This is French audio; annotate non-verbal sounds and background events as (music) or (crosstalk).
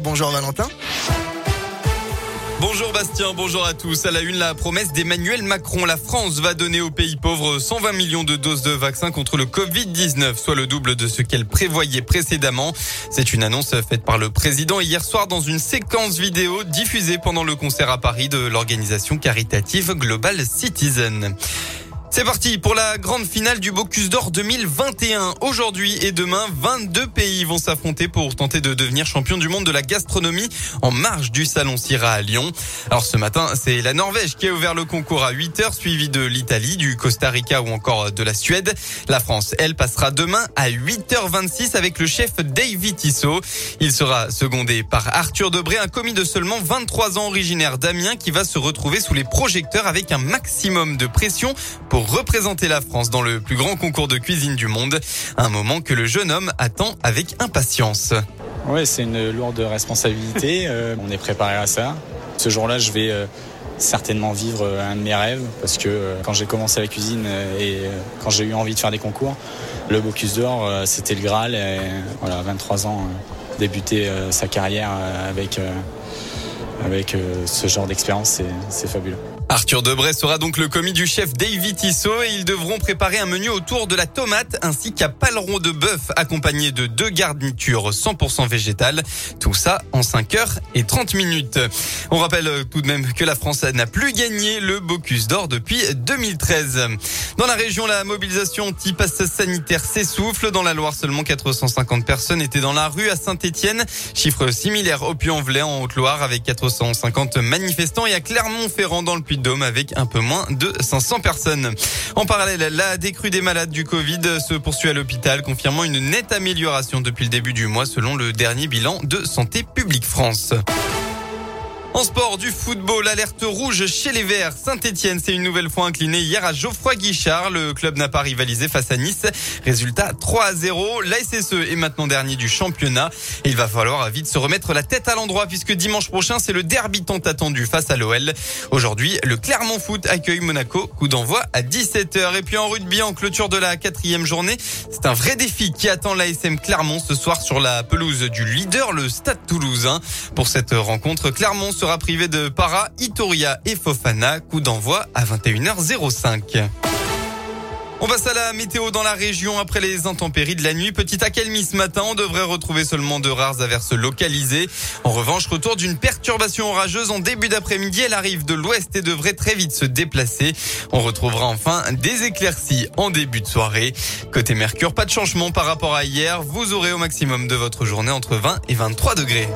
Bonjour Valentin. Bonjour Bastien, bonjour à tous. À la une, la promesse d'Emmanuel Macron. La France va donner aux pays pauvres 120 millions de doses de vaccins contre le Covid-19, soit le double de ce qu'elle prévoyait précédemment. C'est une annonce faite par le président hier soir dans une séquence vidéo diffusée pendant le concert à Paris de l'organisation caritative Global Citizen. C'est parti pour la grande finale du Bocuse d'Or 2021. Aujourd'hui et demain, 22 pays vont s'affronter pour tenter de devenir champion du monde de la gastronomie en marge du Salon Syrah à Lyon. Alors ce matin, c'est la Norvège qui a ouvert le concours à 8 heures, suivi de l'Italie, du Costa Rica ou encore de la Suède. La France, elle, passera demain à 8h26 avec le chef David Tissot. Il sera secondé par Arthur Debré, un commis de seulement 23 ans originaire d'Amiens qui va se retrouver sous les projecteurs avec un maximum de pression pour représenter la France dans le plus grand concours de cuisine du monde. Un moment que le jeune homme attend avec impatience. Ouais, c'est une lourde responsabilité. (laughs) Euh, on est préparé à ça. Ce jour-là, je vais euh, certainement vivre euh, un de mes rêves parce que quand j'ai commencé la cuisine et quand j'ai eu envie de faire des concours, le Bocuse d'Or, c'était le Graal. Et, voilà, 23 ans, débuter sa carrière avec, avec ce genre d'expérience, c'est fabuleux. Arthur Debray sera donc le commis du chef David Tissot et ils devront préparer un menu autour de la tomate ainsi qu'un paleron de bœuf accompagné de deux garnitures 100% végétales. Tout ça en 5 heures et 30 minutes. On rappelle tout de même que la France n'a plus gagné le Bocuse d'Or depuis 2013. Dans la région, la mobilisation anti-pass sanitaire s'essouffle. Dans la Loire, seulement 450 personnes étaient dans la rue à Saint-Etienne. Chiffre similaire au Puy-en-Velay en Haute-Loire avec 450 manifestants et à Clermont-Ferrand dans le Puy Avec un peu moins de 500 personnes. En parallèle, la décrue des malades du Covid se poursuit à l'hôpital, confirmant une nette amélioration depuis le début du mois selon le dernier bilan de Santé publique France. En sport, du football, alerte rouge chez les Verts. Saint-Etienne s'est une nouvelle fois incliné hier à Geoffroy Guichard. Le club n'a pas rivalisé face à Nice. Résultat 3 à 0. La SSE est maintenant dernier du championnat. il va falloir vite se remettre la tête à l'endroit puisque dimanche prochain, c'est le derby tant attendu face à l'OL. Aujourd'hui, le Clermont Foot accueille Monaco. Coup d'envoi à 17h. Et puis en rugby, en clôture de la quatrième journée, c'est un vrai défi qui attend l'ASM Clermont ce soir sur la pelouse du leader, le Stade Toulousain. Pour cette rencontre, Clermont sera privé de Para, Itoria et Fofana. Coup d'envoi à 21h05. On passe à la météo dans la région après les intempéries de la nuit. Petite accalmie ce matin. On devrait retrouver seulement de rares averses localisées. En revanche, retour d'une perturbation orageuse en début d'après-midi. Elle arrive de l'ouest et devrait très vite se déplacer. On retrouvera enfin des éclaircies en début de soirée. Côté Mercure, pas de changement par rapport à hier. Vous aurez au maximum de votre journée entre 20 et 23 degrés.